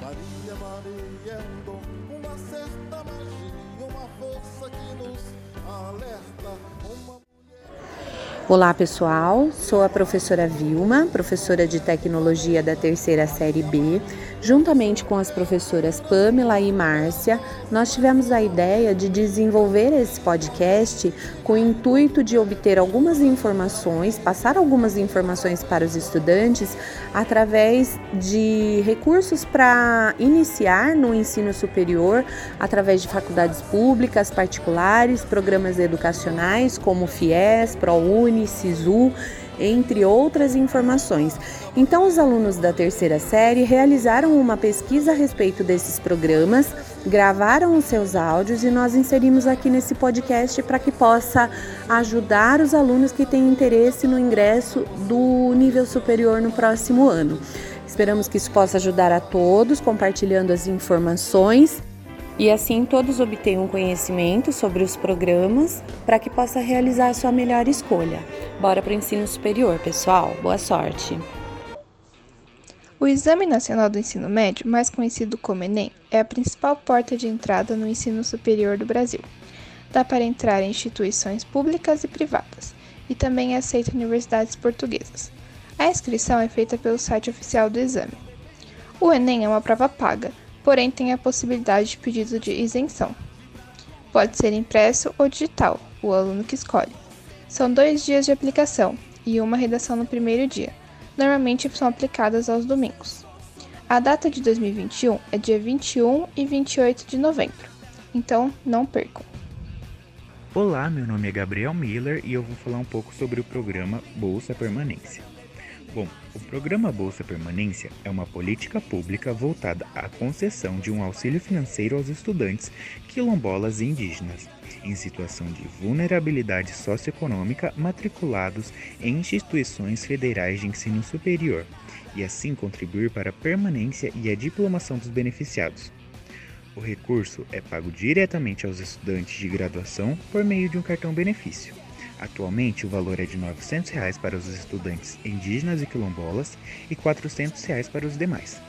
Maria, Maria é dom, uma certa magia, uma força que nos alerta. Uma... Olá pessoal, sou a professora Vilma, professora de tecnologia da terceira série B. Juntamente com as professoras Pamela e Márcia, nós tivemos a ideia de desenvolver esse podcast com o intuito de obter algumas informações, passar algumas informações para os estudantes através de recursos para iniciar no ensino superior, através de faculdades públicas, particulares, programas educacionais como FIES, ProUni, SISU entre outras informações. Então, os alunos da terceira série realizaram uma pesquisa a respeito desses programas, gravaram os seus áudios e nós inserimos aqui nesse podcast para que possa ajudar os alunos que têm interesse no ingresso do nível superior no próximo ano. Esperamos que isso possa ajudar a todos, compartilhando as informações e assim todos obtenham conhecimento sobre os programas para que possa realizar a sua melhor escolha. Bora para o ensino superior, pessoal. Boa sorte! O Exame Nacional do Ensino Médio, mais conhecido como Enem, é a principal porta de entrada no ensino superior do Brasil. Dá para entrar em instituições públicas e privadas, e também é aceita universidades portuguesas. A inscrição é feita pelo site oficial do exame. O Enem é uma prova paga, porém tem a possibilidade de pedido de isenção. Pode ser impresso ou digital, o aluno que escolhe. São dois dias de aplicação e uma redação no primeiro dia. Normalmente são aplicadas aos domingos. A data de 2021 é dia 21 e 28 de novembro, então não percam. Olá, meu nome é Gabriel Miller e eu vou falar um pouco sobre o programa Bolsa Permanência. Bom, o programa Bolsa Permanência é uma política pública voltada à concessão de um auxílio financeiro aos estudantes quilombolas e indígenas em situação de vulnerabilidade socioeconômica matriculados em instituições federais de ensino superior e assim contribuir para a permanência e a diplomação dos beneficiados. O recurso é pago diretamente aos estudantes de graduação por meio de um cartão benefício. Atualmente, o valor é de 900 reais para os estudantes indígenas e quilombolas e 400 reais para os demais.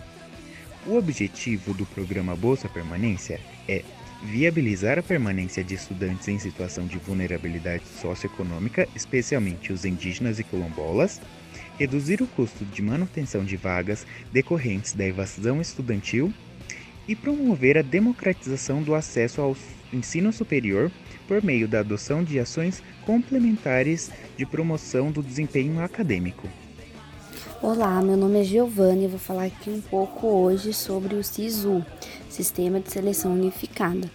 O objetivo do programa Bolsa Permanência é viabilizar a permanência de estudantes em situação de vulnerabilidade socioeconômica, especialmente os indígenas e quilombolas, reduzir o custo de manutenção de vagas decorrentes da evasão estudantil e promover a democratização do acesso ao ensino superior por meio da adoção de ações complementares de promoção do desempenho acadêmico. Olá, meu nome é Giovanni e vou falar aqui um pouco hoje sobre o SISU, Sistema de Seleção Unificada.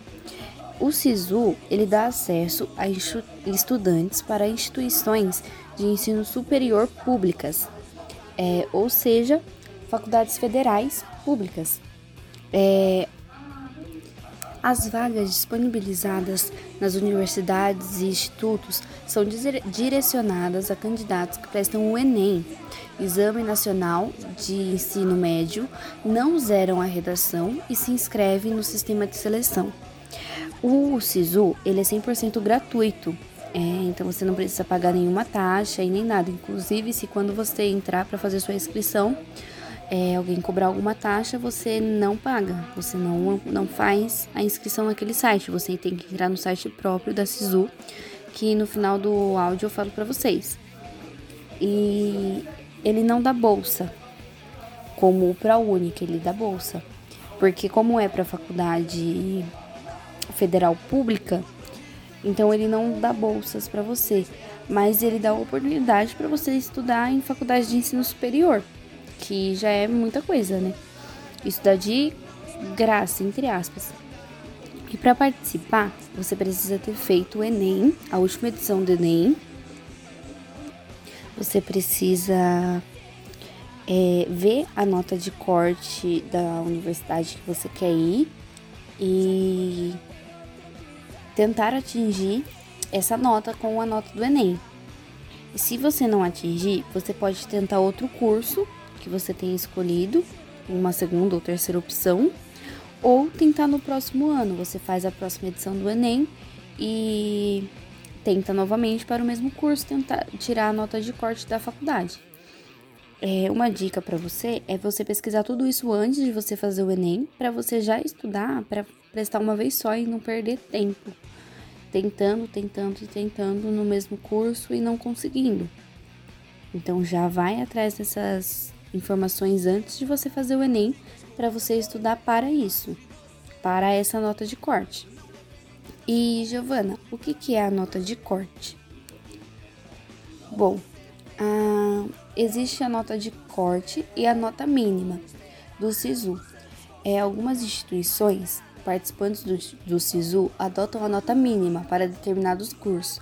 O SISU ele dá acesso a estudantes para instituições de ensino superior públicas, é, ou seja, faculdades federais públicas. É, as vagas disponibilizadas nas universidades e institutos são direcionadas a candidatos que prestam o Enem, Exame Nacional de Ensino Médio, não zeram a redação e se inscrevem no sistema de seleção. O SISU ele é 100% gratuito, é, então você não precisa pagar nenhuma taxa e nem nada. Inclusive, se quando você entrar para fazer sua inscrição, é, alguém cobrar alguma taxa, você não paga, você não, não faz a inscrição naquele site, você tem que entrar no site próprio da SISU, que no final do áudio eu falo para vocês. E ele não dá bolsa, como o ProUni, ele dá bolsa, porque como é para faculdade federal pública, então ele não dá bolsas para você, mas ele dá oportunidade para você estudar em faculdade de ensino superior que já é muita coisa, né? Isso dá de graça, entre aspas. E para participar, você precisa ter feito o Enem, a última edição do Enem. Você precisa é, ver a nota de corte da universidade que você quer ir e tentar atingir essa nota com a nota do Enem. E se você não atingir, você pode tentar outro curso que você tenha escolhido, uma segunda ou terceira opção, ou tentar no próximo ano. Você faz a próxima edição do Enem e tenta novamente para o mesmo curso tentar tirar a nota de corte da faculdade. É, uma dica para você é você pesquisar tudo isso antes de você fazer o Enem, para você já estudar, para prestar uma vez só e não perder tempo. Tentando, tentando e tentando no mesmo curso e não conseguindo. Então já vai atrás dessas informações antes de você fazer o Enem, para você estudar para isso, para essa nota de corte. E Giovana, o que, que é a nota de corte? Bom, a, existe a nota de corte e a nota mínima do SISU. É, algumas instituições participantes do, do SISU adotam a nota mínima para determinados cursos.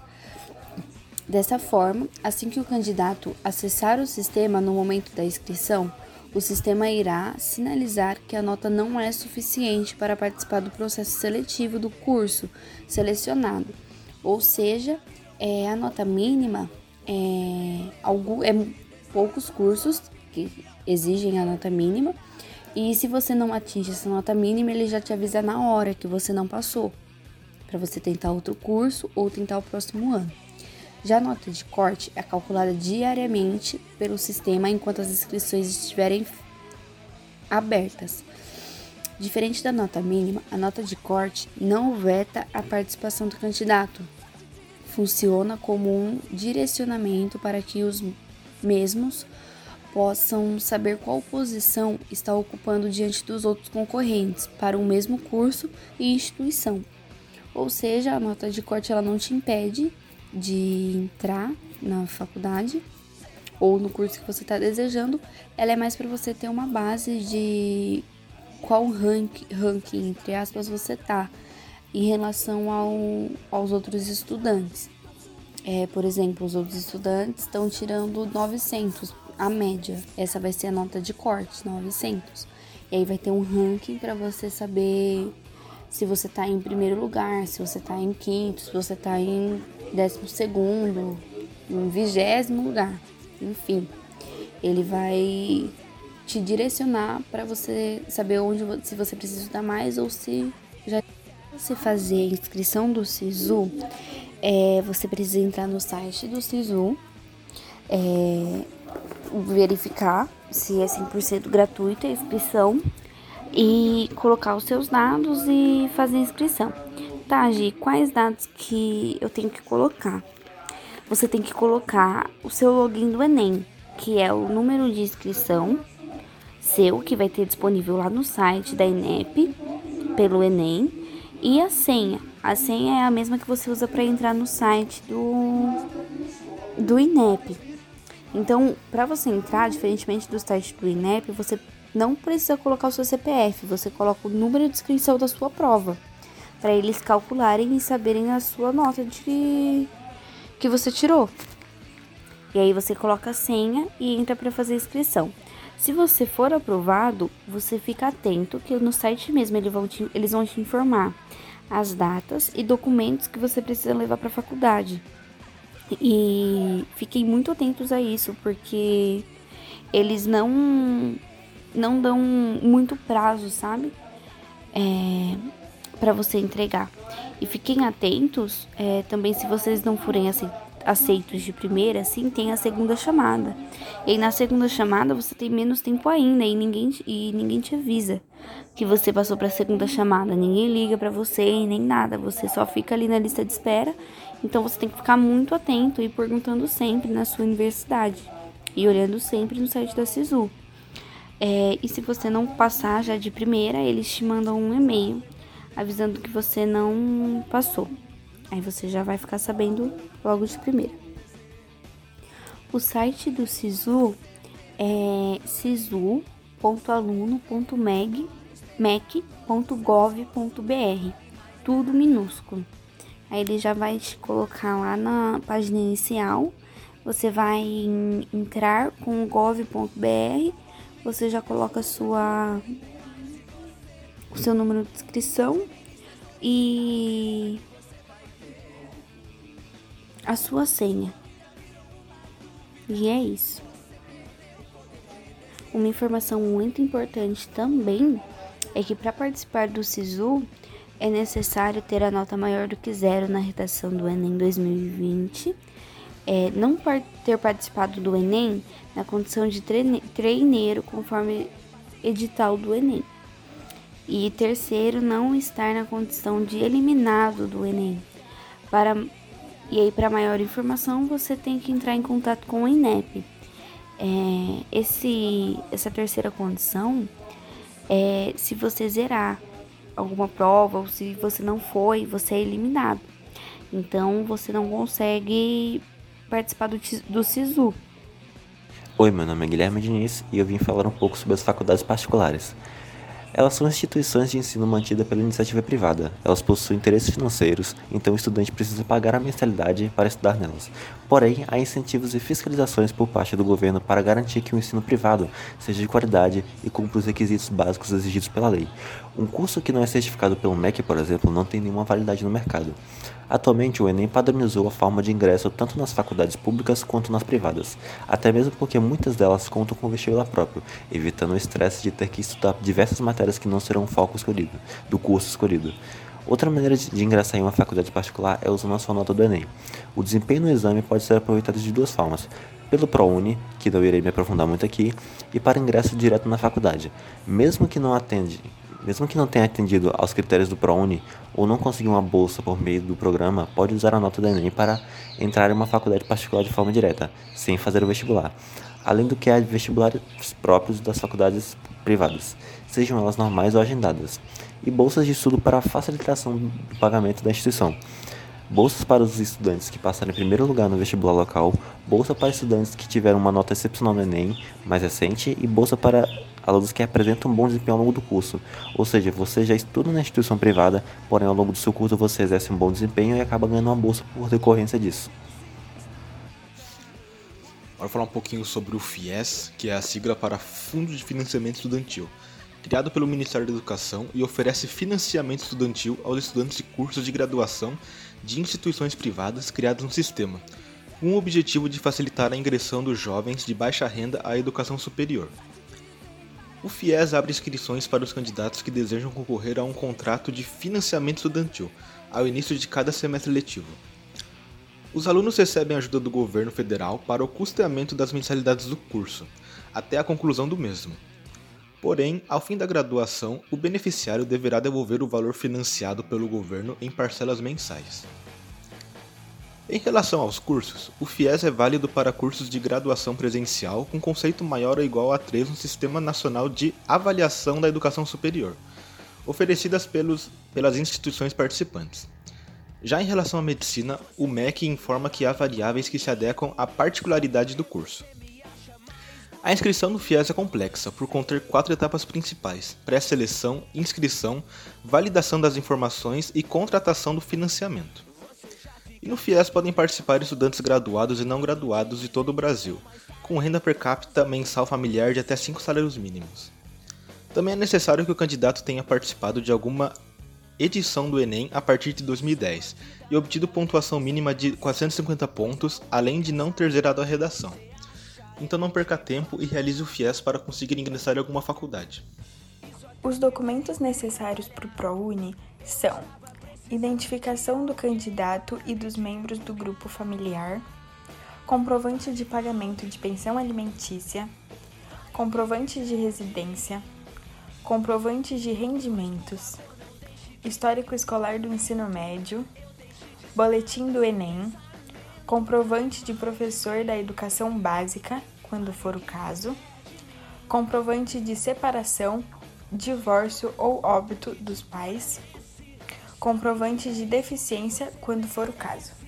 Dessa forma, assim que o candidato acessar o sistema no momento da inscrição, o sistema irá sinalizar que a nota não é suficiente para participar do processo seletivo do curso selecionado, ou seja, é, a nota mínima é, algo, é poucos cursos que exigem a nota mínima. E se você não atinge essa nota mínima, ele já te avisa na hora que você não passou, para você tentar outro curso ou tentar o próximo ano. Já a nota de corte é calculada diariamente pelo sistema enquanto as inscrições estiverem abertas. Diferente da nota mínima, a nota de corte não veta a participação do candidato. Funciona como um direcionamento para que os mesmos possam saber qual posição está ocupando diante dos outros concorrentes para o mesmo curso e instituição. Ou seja, a nota de corte ela não te impede de entrar na faculdade ou no curso que você está desejando, ela é mais para você ter uma base de qual rank, ranking, entre aspas, você tá em relação ao, aos outros estudantes. É, por exemplo, os outros estudantes estão tirando 900, a média. Essa vai ser a nota de corte, 900. E aí vai ter um ranking para você saber se você tá em primeiro lugar, se você tá em quinto, se você tá em décimo segundo, em vigésimo lugar. Enfim, ele vai te direcionar para você saber onde se você precisa estudar mais ou se já você fazer a inscrição do SISU, é, você precisa entrar no site do SISU, é, verificar se é 100% gratuita a inscrição e colocar os seus dados e fazer a inscrição. Quais dados que eu tenho que colocar? Você tem que colocar o seu login do Enem, que é o número de inscrição seu, que vai ter disponível lá no site da INEP, pelo Enem, e a senha. A senha é a mesma que você usa para entrar no site do, do INEP. Então, para você entrar, diferentemente do site do INEP, você não precisa colocar o seu CPF, você coloca o número de inscrição da sua prova, para eles calcularem e saberem a sua nota de que você tirou. E aí você coloca a senha e entra para fazer a inscrição. Se você for aprovado, você fica atento que no site mesmo eles vão te, eles vão te informar as datas e documentos que você precisa levar para a faculdade. E fiquem muito atentos a isso, porque eles não não dão muito prazo, sabe? É, para você entregar. E fiquem atentos é, também se vocês não forem aceitos de primeira, sim, tem a segunda chamada. E na segunda chamada você tem menos tempo ainda e ninguém, e ninguém te avisa que você passou para a segunda chamada. Ninguém liga para você nem nada. Você só fica ali na lista de espera. Então você tem que ficar muito atento e perguntando sempre na sua universidade e olhando sempre no site da SISU. É, e se você não passar já de primeira, eles te mandam um e-mail avisando que você não passou. Aí você já vai ficar sabendo logo de primeira. O site do SISU é sisu.aluno.mec.gov.br, tudo minúsculo. Aí ele já vai te colocar lá na página inicial. Você vai entrar com o gov.br, você já coloca sua o seu número de inscrição e a sua senha. E é isso. Uma informação muito importante também é que para participar do SISU, é necessário ter a nota maior do que zero na redação do Enem 2020, é, não ter participado do Enem na condição de treineiro conforme edital do Enem. E terceiro, não estar na condição de eliminado do Enem. Para, e aí, para maior informação, você tem que entrar em contato com o INEP. É, esse, essa terceira condição é se você zerar alguma prova ou se você não foi, você é eliminado. Então você não consegue participar do, do SISU. Oi, meu nome é Guilherme Diniz e eu vim falar um pouco sobre as faculdades particulares. Elas são instituições de ensino mantidas pela iniciativa privada. Elas possuem interesses financeiros, então o estudante precisa pagar a mensalidade para estudar nelas. Porém, há incentivos e fiscalizações por parte do governo para garantir que o ensino privado seja de qualidade e cumpra os requisitos básicos exigidos pela lei. Um curso que não é certificado pelo MEC, por exemplo, não tem nenhuma validade no mercado. Atualmente, o Enem padronizou a forma de ingresso tanto nas faculdades públicas quanto nas privadas, até mesmo porque muitas delas contam com vestibular próprio, evitando o estresse de ter que estudar diversas matérias que não serão o foco escolhido, do curso escolhido. Outra maneira de ingressar em uma faculdade particular é usando a sua nota do Enem. O desempenho no exame pode ser aproveitado de duas formas: pelo ProUni, que não irei me aprofundar muito aqui, e para ingresso direto na faculdade. Mesmo que não atende, mesmo que não tenha atendido aos critérios do ProUni ou não conseguiu uma bolsa por meio do programa, pode usar a nota do Enem para entrar em uma faculdade particular de forma direta, sem fazer o vestibular. Além do que há vestibulares próprios das faculdades privadas, sejam elas normais ou agendadas, e bolsas de estudo para facilitação do pagamento da instituição bolsas para os estudantes que passaram em primeiro lugar no vestibular local, bolsa para estudantes que tiveram uma nota excepcional no Enem mais recente e bolsa para alunos que apresentam um bom desempenho ao longo do curso. Ou seja, você já estuda na instituição privada, porém ao longo do seu curso você exerce um bom desempenho e acaba ganhando uma bolsa por decorrência disso. Agora falar um pouquinho sobre o FIES, que é a sigla para Fundo de Financiamento Estudantil criado pelo Ministério da Educação e oferece financiamento estudantil aos estudantes de cursos de graduação de instituições privadas criadas no sistema, com o objetivo de facilitar a ingressão dos jovens de baixa renda à educação superior. O FIES abre inscrições para os candidatos que desejam concorrer a um contrato de financiamento estudantil ao início de cada semestre letivo. Os alunos recebem ajuda do governo federal para o custeamento das mensalidades do curso, até a conclusão do mesmo. Porém, ao fim da graduação, o beneficiário deverá devolver o valor financiado pelo governo em parcelas mensais. Em relação aos cursos, o FIES é válido para cursos de graduação presencial com conceito maior ou igual a 3 no Sistema Nacional de Avaliação da Educação Superior, oferecidas pelos, pelas instituições participantes. Já em relação à medicina, o MEC informa que há variáveis que se adequam à particularidade do curso. A inscrição no FIES é complexa, por conter quatro etapas principais: pré-seleção, inscrição, validação das informações e contratação do financiamento. E no FIES podem participar estudantes graduados e não graduados de todo o Brasil, com renda per capita mensal familiar de até 5 salários mínimos. Também é necessário que o candidato tenha participado de alguma edição do Enem a partir de 2010 e obtido pontuação mínima de 450 pontos, além de não ter zerado a redação então não perca tempo e realize o FIES para conseguir ingressar em alguma faculdade. Os documentos necessários para o ProUni são identificação do candidato e dos membros do grupo familiar, comprovante de pagamento de pensão alimentícia, comprovante de residência, comprovante de rendimentos, histórico escolar do ensino médio, boletim do Enem, comprovante de professor da educação básica, quando for o caso, comprovante de separação, divórcio ou óbito dos pais, comprovante de deficiência, quando for o caso.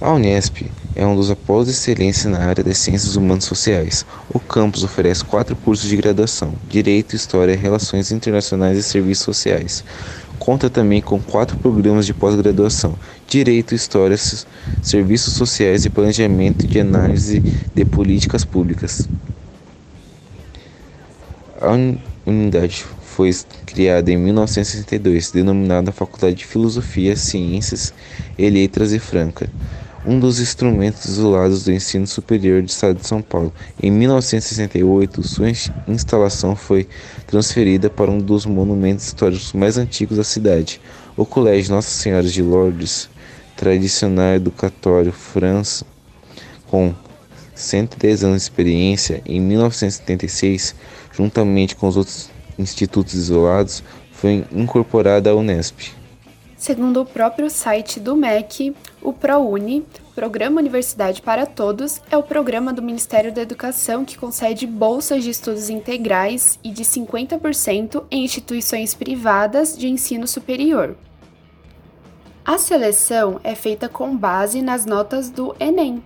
A Unesp é um dos polos de excelência na área das ciências humanas sociais. O campus oferece quatro cursos de graduação: Direito, História, Relações Internacionais e Serviços Sociais. Conta também com quatro programas de pós-graduação: Direito, História, Serviços Sociais e Planejamento de Análise de Políticas Públicas. A unidade foi criada em 1962, denominada Faculdade de Filosofia, Ciências e Letras e Franca. um dos instrumentos isolados do ensino superior do estado de São Paulo. Em 1968, sua instalação foi transferida para um dos monumentos históricos mais antigos da cidade, o Colégio Nossa Senhora de Lourdes, tradicional educatório França, com 110 anos de experiência, em 1976, juntamente com os outros institutos isolados, foi incorporada à Unesp. Segundo o próprio site do MEC, o ProUni, Programa Universidade para Todos, é o programa do Ministério da Educação que concede bolsas de estudos integrais e de 50% em instituições privadas de ensino superior. A seleção é feita com base nas notas do Enem.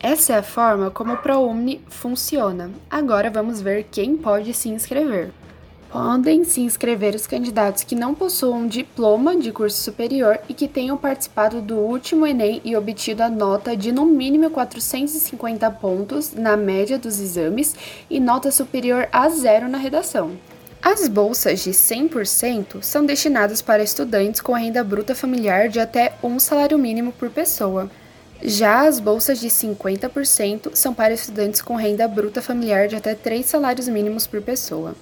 Essa é a forma como o ProUni funciona. Agora vamos ver quem pode se inscrever. Podem se inscrever os candidatos que não possuam diploma de curso superior e que tenham participado do último Enem e obtido a nota de no mínimo 450 pontos na média dos exames e nota superior a zero na redação. As bolsas de 100% são destinadas para estudantes com renda bruta familiar de até um salário mínimo por pessoa. Já as bolsas de 50% são para estudantes com renda bruta familiar de até três salários mínimos por pessoa.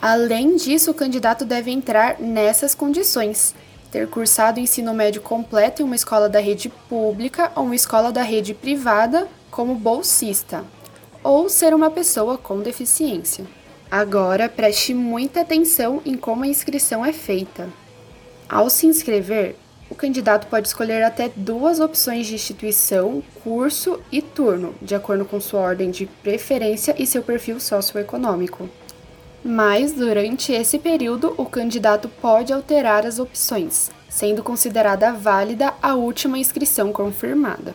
Além disso, o candidato deve entrar nessas condições: ter cursado ensino médio completo em uma escola da rede pública ou uma escola da rede privada como bolsista, ou ser uma pessoa com deficiência. Agora, preste muita atenção em como a inscrição é feita. Ao se inscrever, o candidato pode escolher até duas opções de instituição, curso e turno, de acordo com sua ordem de preferência e seu perfil socioeconômico mas durante esse período o candidato pode alterar as opções, sendo considerada válida a última inscrição confirmada.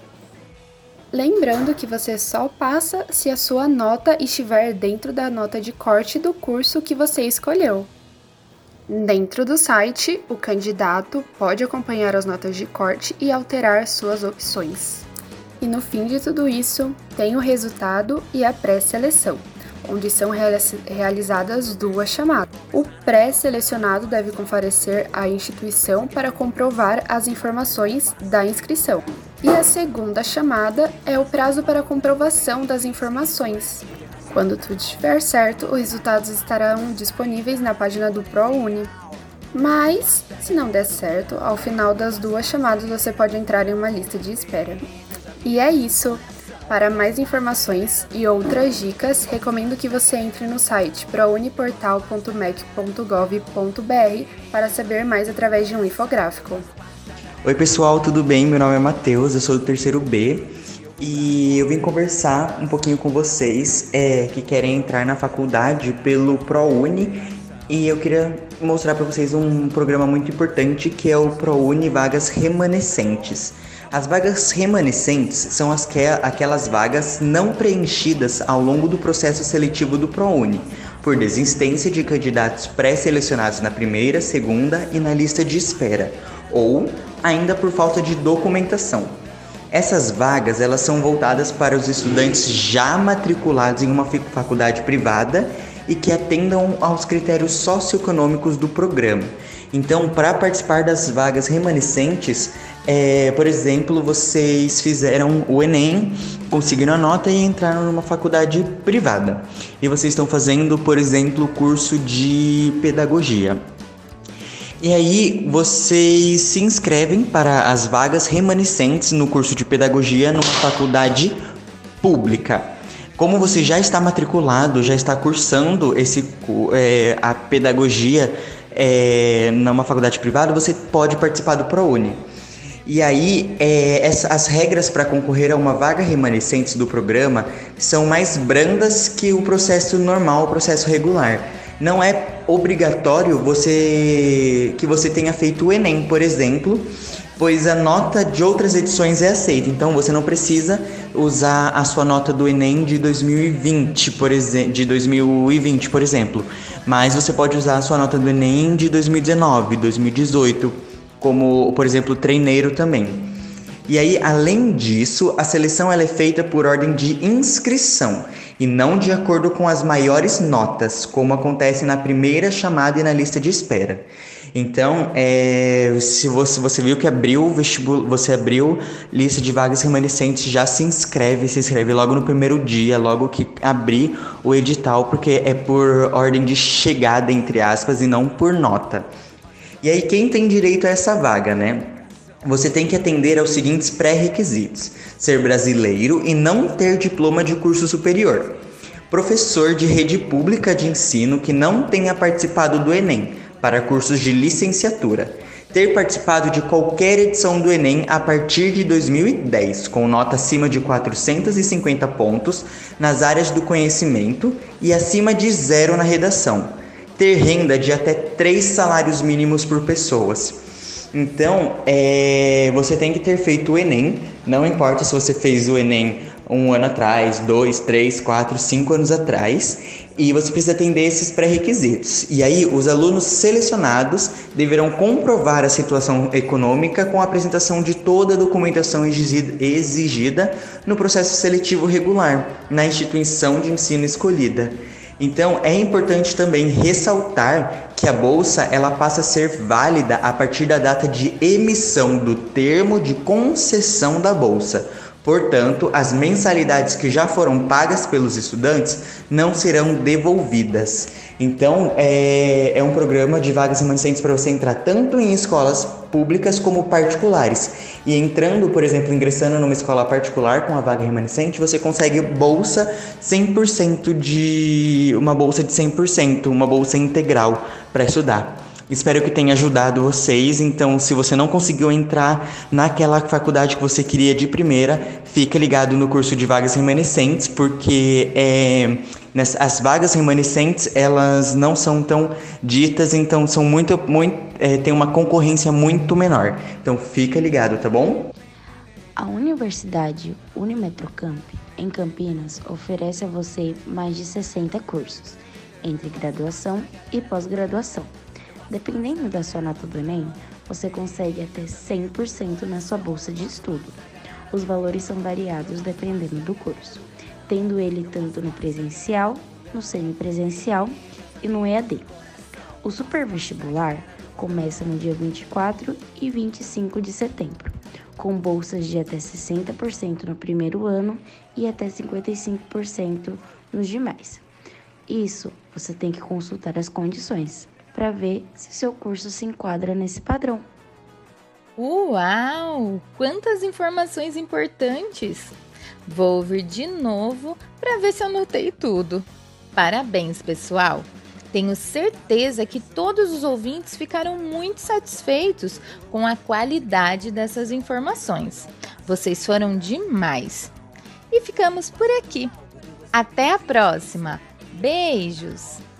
Lembrando que você só passa se a sua nota estiver dentro da nota de corte do curso que você escolheu. Dentro do site, o candidato pode acompanhar as notas de corte e alterar suas opções. E no fim de tudo isso, tem o resultado e a pré-seleção onde são realizadas duas chamadas. O pré-selecionado deve comparecer à instituição para comprovar as informações da inscrição. E a segunda chamada é o prazo para comprovação das informações. Quando tudo estiver certo, os resultados estarão disponíveis na página do ProUni. Mas, se não der certo, ao final das duas chamadas você pode entrar em uma lista de espera. E é isso! Para mais informações e outras dicas, recomendo que você entre no site prouniportal.mec.gov.br para saber mais através de um infográfico. Oi pessoal, tudo bem? Meu nome é Matheus, eu sou do terceiro B e eu vim conversar um pouquinho com vocês é, que querem entrar na faculdade pelo ProUni e eu queria mostrar para vocês um programa muito importante que é o ProUni Vagas Remanescentes. As vagas remanescentes são as que, aquelas vagas não preenchidas ao longo do processo seletivo do ProUni, por desistência de candidatos pré-selecionados na primeira, segunda e na lista de espera, ou ainda por falta de documentação. Essas vagas elas são voltadas para os estudantes já matriculados em uma faculdade privada e que atendam aos critérios socioeconômicos do programa. Então, para participar das vagas remanescentes, é, por exemplo, vocês fizeram o Enem, conseguiram a nota e entraram numa faculdade privada. E vocês estão fazendo, por exemplo, o curso de pedagogia. E aí vocês se inscrevem para as vagas remanescentes no curso de pedagogia numa faculdade pública. Como você já está matriculado, já está cursando esse, é, a pedagogia é, numa faculdade privada, você pode participar do ProUni. E aí, é, essa, as regras para concorrer a uma vaga remanescente do programa são mais brandas que o processo normal, o processo regular. Não é obrigatório você que você tenha feito o Enem, por exemplo, pois a nota de outras edições é aceita. Então você não precisa usar a sua nota do Enem de 2020, por exemplo, de 2020, por exemplo, mas você pode usar a sua nota do Enem de 2019, 2018 como, por exemplo, treineiro também. E aí, além disso, a seleção é feita por ordem de inscrição e não de acordo com as maiores notas, como acontece na primeira chamada e na lista de espera. Então, é, se você, você viu que abriu você abriu lista de vagas remanescentes, já se inscreve, se inscreve logo no primeiro dia, logo que abrir o edital, porque é por ordem de chegada, entre aspas, e não por nota. E aí, quem tem direito a essa vaga, né? Você tem que atender aos seguintes pré-requisitos: ser brasileiro e não ter diploma de curso superior. Professor de rede pública de ensino que não tenha participado do Enem para cursos de licenciatura. Ter participado de qualquer edição do Enem a partir de 2010, com nota acima de 450 pontos nas áreas do conhecimento e acima de zero na redação. Ter renda de até três salários mínimos por pessoas. Então, é, você tem que ter feito o Enem, não importa se você fez o Enem um ano atrás, dois, três, quatro, cinco anos atrás, e você precisa atender esses pré-requisitos. E aí, os alunos selecionados deverão comprovar a situação econômica com a apresentação de toda a documentação exigida no processo seletivo regular na instituição de ensino escolhida. Então, é importante também ressaltar que a bolsa ela passa a ser válida a partir da data de emissão do termo de concessão da bolsa. Portanto, as mensalidades que já foram pagas pelos estudantes não serão devolvidas. Então, é, é um programa de vagas remanescentes para você entrar tanto em escolas públicas como particulares. E entrando, por exemplo, ingressando numa escola particular com a vaga remanescente, você consegue bolsa 100% de. uma bolsa de 100%, uma bolsa integral para estudar. Espero que tenha ajudado vocês. Então, se você não conseguiu entrar naquela faculdade que você queria de primeira, fica ligado no curso de vagas remanescentes, porque é, as vagas remanescentes elas não são tão ditas, então são muito, muito é, tem uma concorrência muito menor. Então, fica ligado, tá bom? A Universidade Unimetrocamp, em Campinas, oferece a você mais de 60 cursos, entre graduação e pós-graduação Dependendo da sua nota do Enem, você consegue até 100% na sua bolsa de estudo. Os valores são variados dependendo do curso, tendo ele tanto no presencial, no semipresencial e no EAD. O supervestibular começa no dia 24 e 25 de setembro, com bolsas de até 60% no primeiro ano e até 55% nos demais. Isso você tem que consultar as condições para ver se seu curso se enquadra nesse padrão. Uau! Quantas informações importantes! Vou ouvir de novo para ver se anotei tudo. Parabéns, pessoal! Tenho certeza que todos os ouvintes ficaram muito satisfeitos com a qualidade dessas informações. Vocês foram demais! E ficamos por aqui. Até a próxima! Beijos!